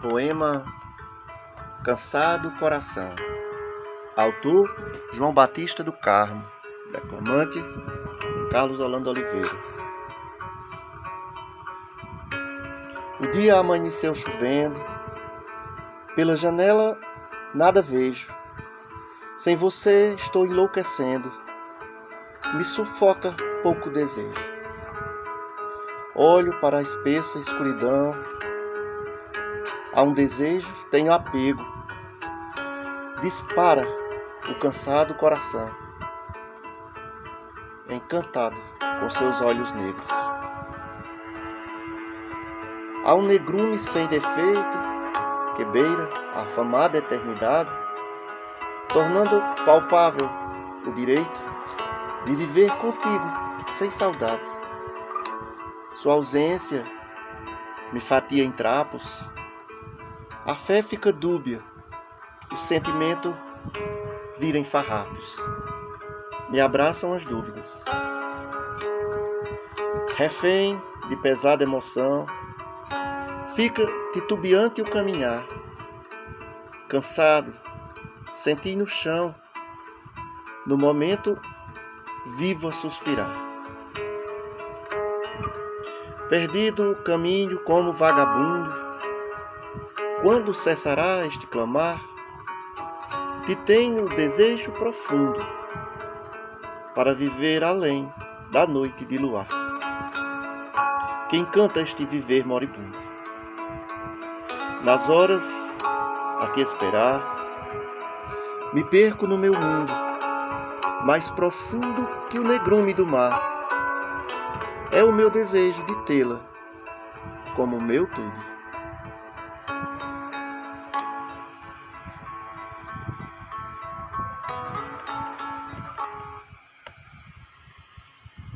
Poema Cansado Coração. Autor João Batista do Carmo. Declamante Carlos Holanda Oliveira. O dia amanheceu chovendo. Pela janela nada vejo. Sem você estou enlouquecendo. Me sufoca pouco desejo. Olho para a espessa escuridão Há um desejo, tenho apego. Dispara o cansado coração, encantado com seus olhos negros. Há um negrume sem defeito que beira a afamada eternidade, tornando palpável o direito de viver contigo sem saudade. Sua ausência me fatia em trapos, a fé fica dúbia, o sentimento vira em farrapos. Me abraçam as dúvidas. Refém de pesada emoção, fica titubeante o caminhar. Cansado, senti no chão, no momento vivo a suspirar. Perdido o caminho como vagabundo, quando cessará este clamar? Te tenho desejo profundo para viver além da noite de luar. Quem canta este viver moribundo? Nas horas a te esperar, me perco no meu mundo, mais profundo que o negrume do mar. É o meu desejo de tê-la como meu tudo.